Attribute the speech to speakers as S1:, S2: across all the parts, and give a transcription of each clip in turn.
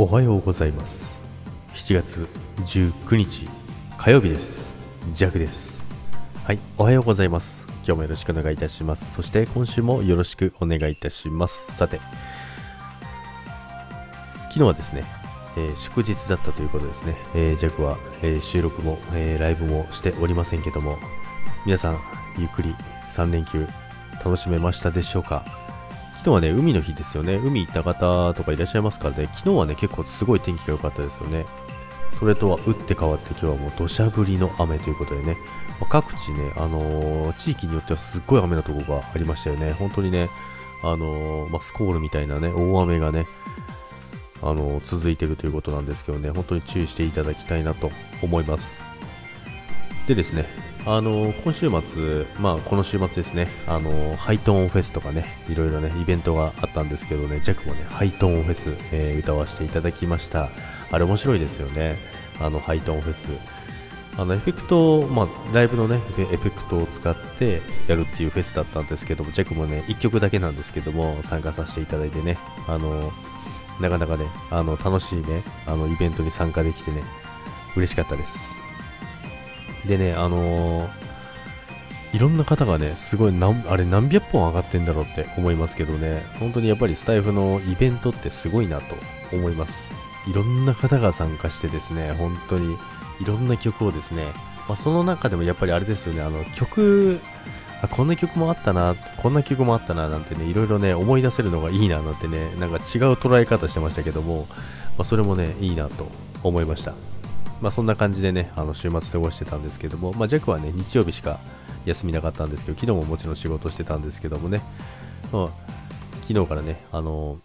S1: おはようございます。7月19日火曜日です。ジャクです。はいおはようございます。今日もよろしくお願いいたします。そして今週もよろしくお願いいたします。さて昨日はですね、えー祝日だったということですね、えー、ジャクは、えー収録も、えーライブもしておりませんけども皆さんゆっくり3連休楽しめましたでしょうか？昨日はね、海の日ですよね。海行った方とかいらっしゃいますからね、昨日はね、結構すごい天気が良かったですよね。それとは打って変わって今日はもう土砂降りの雨ということでね、まあ各地ね、あのー地域によってはすっごい雨のところがありましたよね。本当にね、あのーまあ、スコールみたいなね、大雨がね、あのー続いてるということなんですけどね、本当に注意していただきたいなと思います。でですね、あの今週末、まあこの週末ですね、あのハイトーンフェスとかね、いろいろね、イベントがあったんですけどね、ジャックもね、ハイトーンフェス、えー歌わせていただきました。あれ面白いですよね、あのハイトーンフェス。あのエフェクト、まあ、ライブのね、エフェクトを使ってやるっていうフェスだったんですけども、ジャックもね、1曲だけなんですけども、参加させていただいてね、あのなかなかね、あの楽しいね、あのイベントに参加できてね、嬉しかったです。でね、あのーいろんな方がね、すごいな、あれ何百本上がってんだろうって思いますけどね、本当にやっぱりスタイフのイベントってすごいなと思います。いろんな方が参加してですね、本当にいろんな曲をですね、まあ、その中でもやっぱりあれですよね、あの曲、あ、こんな曲もあったな、こんな曲もあったな、なんてね、いろいろね、思い出せるのがいいな、なんてね、なんか違う捉え方してましたけども、まあ、それもね、いいなと思いました。まあ、そんな感じでね、あの週末過ごしてたんですけども、まあ、ジャックはね、日曜日しか休みなかったんですけど、昨日ももちろん仕事してたんですけどもね、まあ、昨日からね、あの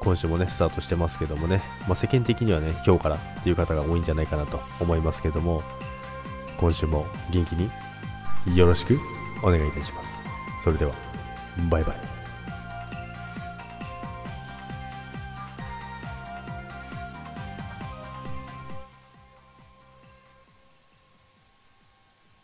S1: 今週もね、スタートしてますけどもね、まあ、世間的にはね、今日からっていう方が多いんじゃないかなと思いますけども、今週も元気によろしくお願いいたします。それでは、バイバイ。